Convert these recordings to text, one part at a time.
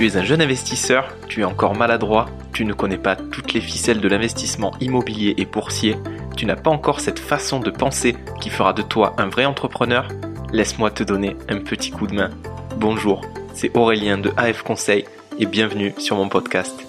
Tu es un jeune investisseur, tu es encore maladroit, tu ne connais pas toutes les ficelles de l'investissement immobilier et boursier, tu n'as pas encore cette façon de penser qui fera de toi un vrai entrepreneur Laisse-moi te donner un petit coup de main. Bonjour, c'est Aurélien de AF Conseil et bienvenue sur mon podcast.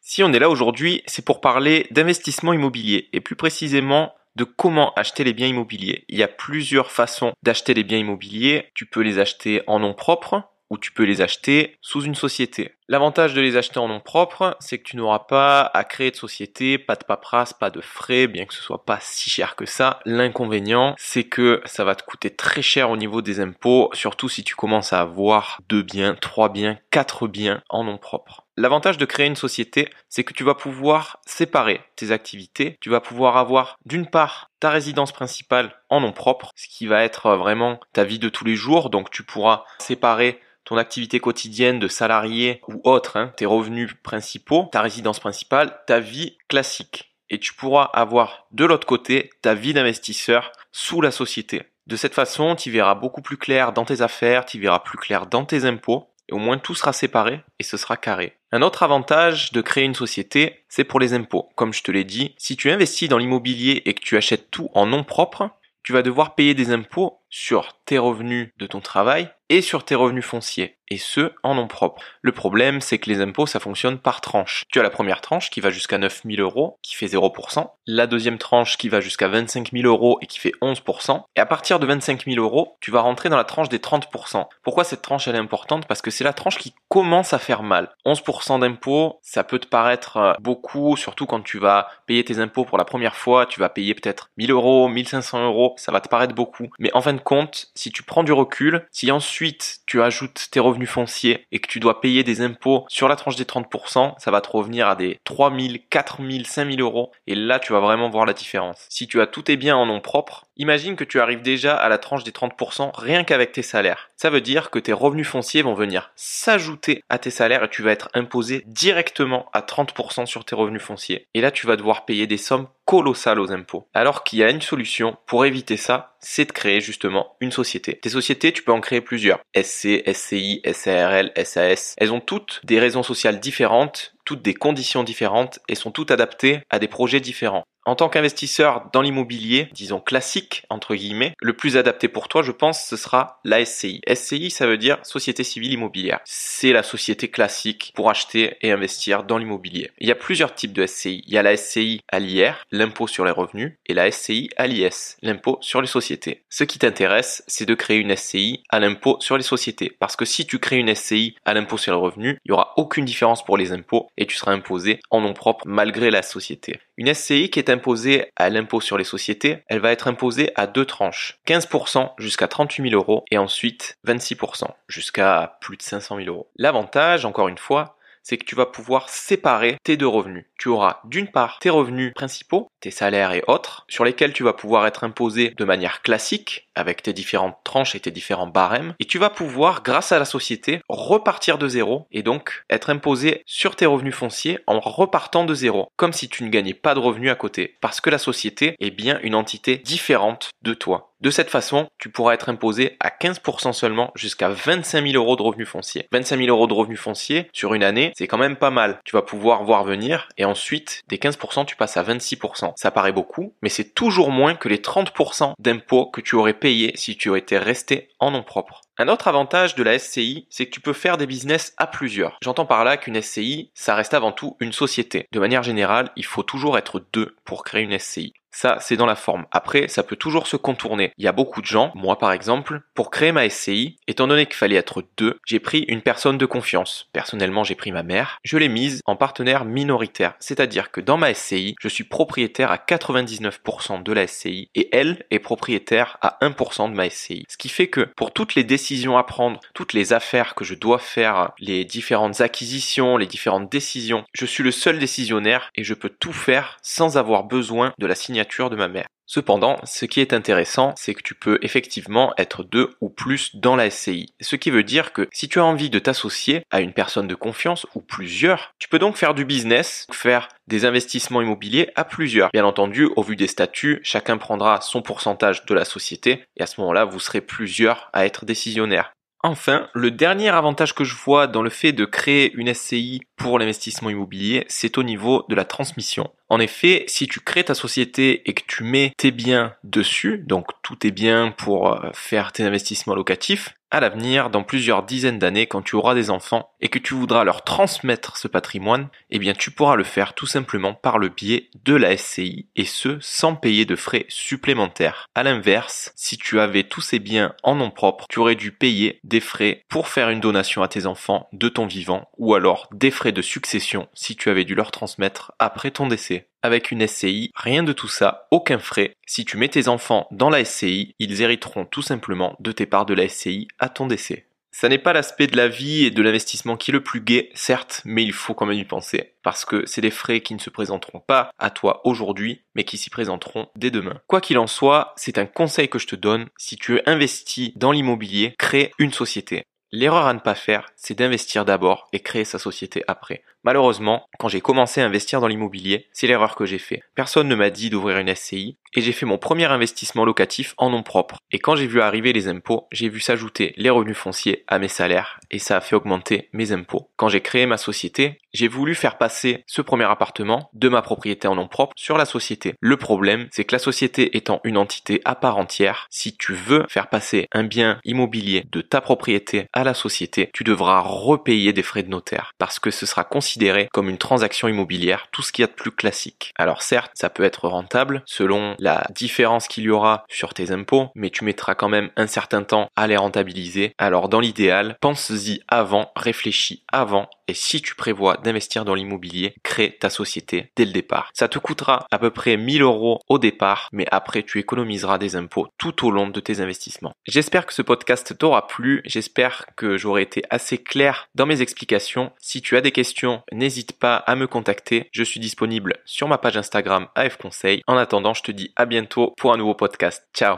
Si on est là aujourd'hui, c'est pour parler d'investissement immobilier et plus précisément de comment acheter les biens immobiliers. Il y a plusieurs façons d'acheter les biens immobiliers. Tu peux les acheter en nom propre ou tu peux les acheter sous une société. L'avantage de les acheter en nom propre, c'est que tu n'auras pas à créer de société, pas de paperasse, pas de frais, bien que ce soit pas si cher que ça. L'inconvénient, c'est que ça va te coûter très cher au niveau des impôts, surtout si tu commences à avoir deux biens, trois biens, quatre biens en nom propre. L'avantage de créer une société, c'est que tu vas pouvoir séparer tes activités. Tu vas pouvoir avoir d'une part ta résidence principale en nom propre, ce qui va être vraiment ta vie de tous les jours. Donc tu pourras séparer ton activité quotidienne de salarié ou autre, hein, tes revenus principaux, ta résidence principale, ta vie classique. Et tu pourras avoir de l'autre côté ta vie d'investisseur sous la société. De cette façon, tu verras beaucoup plus clair dans tes affaires, tu verras plus clair dans tes impôts, au moins tout sera séparé et ce sera carré. Un autre avantage de créer une société, c'est pour les impôts. Comme je te l'ai dit, si tu investis dans l'immobilier et que tu achètes tout en nom propre, tu vas devoir payer des impôts sur tes revenus de ton travail et sur tes revenus fonciers, et ce, en nom propre. Le problème, c'est que les impôts, ça fonctionne par tranche. Tu as la première tranche qui va jusqu'à 9000 euros, qui fait 0%, la deuxième tranche qui va jusqu'à 25 000 euros et qui fait 11%, et à partir de 25 000 euros, tu vas rentrer dans la tranche des 30%. Pourquoi cette tranche, elle est importante? Parce que c'est la tranche qui commence à faire mal. 11% d'impôts, ça peut te paraître euh, beaucoup, surtout quand tu vas payer tes impôts pour la première fois, tu vas payer peut-être 1000 euros, 1500 euros, ça va te paraître beaucoup. Mais en fin de compte, si tu prends du recul, si ensuite tu ajoutes tes revenus fonciers et que tu dois payer des impôts sur la tranche des 30%, ça va te revenir à des 3000, 4000, 5000 euros. Et là, tu vas vraiment voir la différence. Si tu as tous tes biens en nom propre, imagine que tu arrives déjà à la tranche des 30% rien qu'avec tes salaires. Ça veut dire que tes revenus fonciers vont venir s'ajouter à tes salaires et tu vas être imposé directement à 30% sur tes revenus fonciers. Et là, tu vas devoir payer des sommes colossales aux impôts. Alors qu'il y a une solution pour éviter ça, c'est de créer justement une société. Tes sociétés, tu peux en créer plusieurs. SC, SCI, SARL, SAS. Elles ont toutes des raisons sociales différentes, toutes des conditions différentes et sont toutes adaptées à des projets différents. En tant qu'investisseur dans l'immobilier, disons classique, entre guillemets, le plus adapté pour toi, je pense, ce sera la SCI. SCI, ça veut dire Société Civile Immobilière. C'est la société classique pour acheter et investir dans l'immobilier. Il y a plusieurs types de SCI. Il y a la SCI à l'IR, l'impôt sur les revenus, et la SCI à l'IS, l'impôt sur les sociétés. Ce qui t'intéresse, c'est de créer une SCI à l'impôt sur les sociétés. Parce que si tu crées une SCI à l'impôt sur les revenus, il n'y aura aucune différence pour les impôts et tu seras imposé en nom propre malgré la société. Une SCI qui est imposée à l'impôt sur les sociétés, elle va être imposée à deux tranches. 15% jusqu'à 38 000 euros et ensuite 26% jusqu'à plus de 500 000 euros. L'avantage, encore une fois, c'est que tu vas pouvoir séparer tes deux revenus. Tu auras d'une part tes revenus principaux, tes salaires et autres, sur lesquels tu vas pouvoir être imposé de manière classique, avec tes différentes tranches et tes différents barèmes, et tu vas pouvoir, grâce à la société, repartir de zéro, et donc être imposé sur tes revenus fonciers en repartant de zéro, comme si tu ne gagnais pas de revenus à côté, parce que la société est bien une entité différente de toi. De cette façon, tu pourras être imposé à 15% seulement jusqu'à 25 000 euros de revenus fonciers. 25 000 euros de revenus fonciers sur une année, c'est quand même pas mal. Tu vas pouvoir voir venir et ensuite, des 15%, tu passes à 26%. Ça paraît beaucoup, mais c'est toujours moins que les 30% d'impôts que tu aurais payé si tu étais resté en nom propre. Un autre avantage de la SCI, c'est que tu peux faire des business à plusieurs. J'entends par là qu'une SCI, ça reste avant tout une société. De manière générale, il faut toujours être deux pour créer une SCI. Ça, c'est dans la forme. Après, ça peut toujours se contourner. Il y a beaucoup de gens, moi par exemple, pour créer ma SCI, étant donné qu'il fallait être deux, j'ai pris une personne de confiance. Personnellement, j'ai pris ma mère. Je l'ai mise en partenaire minoritaire. C'est-à-dire que dans ma SCI, je suis propriétaire à 99% de la SCI et elle est propriétaire à 1% de ma SCI. Ce qui fait que pour toutes les décisions à prendre, toutes les affaires que je dois faire, les différentes acquisitions, les différentes décisions, je suis le seul décisionnaire et je peux tout faire sans avoir besoin de la signature de ma mère. Cependant, ce qui est intéressant, c'est que tu peux effectivement être deux ou plus dans la SCI. Ce qui veut dire que si tu as envie de t'associer à une personne de confiance ou plusieurs, tu peux donc faire du business, faire des investissements immobiliers à plusieurs. Bien entendu, au vu des statuts, chacun prendra son pourcentage de la société et à ce moment-là, vous serez plusieurs à être décisionnaire. Enfin, le dernier avantage que je vois dans le fait de créer une SCI pour l'investissement immobilier, c'est au niveau de la transmission. En effet, si tu crées ta société et que tu mets tes biens dessus, donc tous tes biens pour euh, faire tes investissements locatifs, à l'avenir, dans plusieurs dizaines d'années, quand tu auras des enfants et que tu voudras leur transmettre ce patrimoine, eh bien tu pourras le faire tout simplement par le biais de la SCI et ce sans payer de frais supplémentaires. À l'inverse, si tu avais tous ces biens en nom propre, tu aurais dû payer des frais pour faire une donation à tes enfants de ton vivant ou alors des frais de succession si tu avais dû leur transmettre après ton décès. Avec une SCI, rien de tout ça, aucun frais. Si tu mets tes enfants dans la SCI, ils hériteront tout simplement de tes parts de la SCI à ton décès. Ça n'est pas l'aspect de la vie et de l'investissement qui est le plus gai, certes, mais il faut quand même y penser. Parce que c'est des frais qui ne se présenteront pas à toi aujourd'hui, mais qui s'y présenteront dès demain. Quoi qu'il en soit, c'est un conseil que je te donne. Si tu investis dans l'immobilier, crée une société. L'erreur à ne pas faire, c'est d'investir d'abord et créer sa société après. Malheureusement, quand j'ai commencé à investir dans l'immobilier, c'est l'erreur que j'ai fait. Personne ne m'a dit d'ouvrir une SCI et j'ai fait mon premier investissement locatif en nom propre. Et quand j'ai vu arriver les impôts, j'ai vu s'ajouter les revenus fonciers à mes salaires et ça a fait augmenter mes impôts. Quand j'ai créé ma société, j'ai voulu faire passer ce premier appartement de ma propriété en nom propre sur la société. Le problème, c'est que la société étant une entité à part entière, si tu veux faire passer un bien immobilier de ta propriété à la société, tu devras repayer des frais de notaire parce que ce sera considéré comme une transaction immobilière, tout ce qu'il y a de plus classique. Alors certes, ça peut être rentable selon la différence qu'il y aura sur tes impôts, mais tu mettras quand même un certain temps à les rentabiliser. Alors dans l'idéal, pense-y avant, réfléchis avant et si tu prévois d'investir dans l'immobilier, crée ta société dès le départ. Ça te coûtera à peu près 1000 euros au départ, mais après tu économiseras des impôts tout au long de tes investissements. J'espère que ce podcast t'aura plu, j'espère que j'aurai été assez clair dans mes explications. Si tu as des questions, n'hésite pas à me contacter. Je suis disponible sur ma page Instagram AF Conseil. En attendant, je te bientôt pour un nouveau podcast. Ciao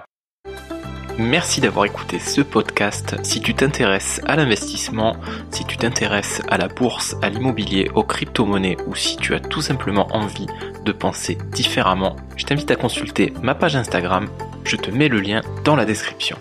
Merci d'avoir écouté ce podcast. Si tu t'intéresses à l'investissement, si tu t'intéresses à la bourse, à l'immobilier, aux crypto-monnaies ou si tu as tout simplement envie de penser différemment, je t'invite à consulter ma page Instagram. Je te mets le lien dans la description.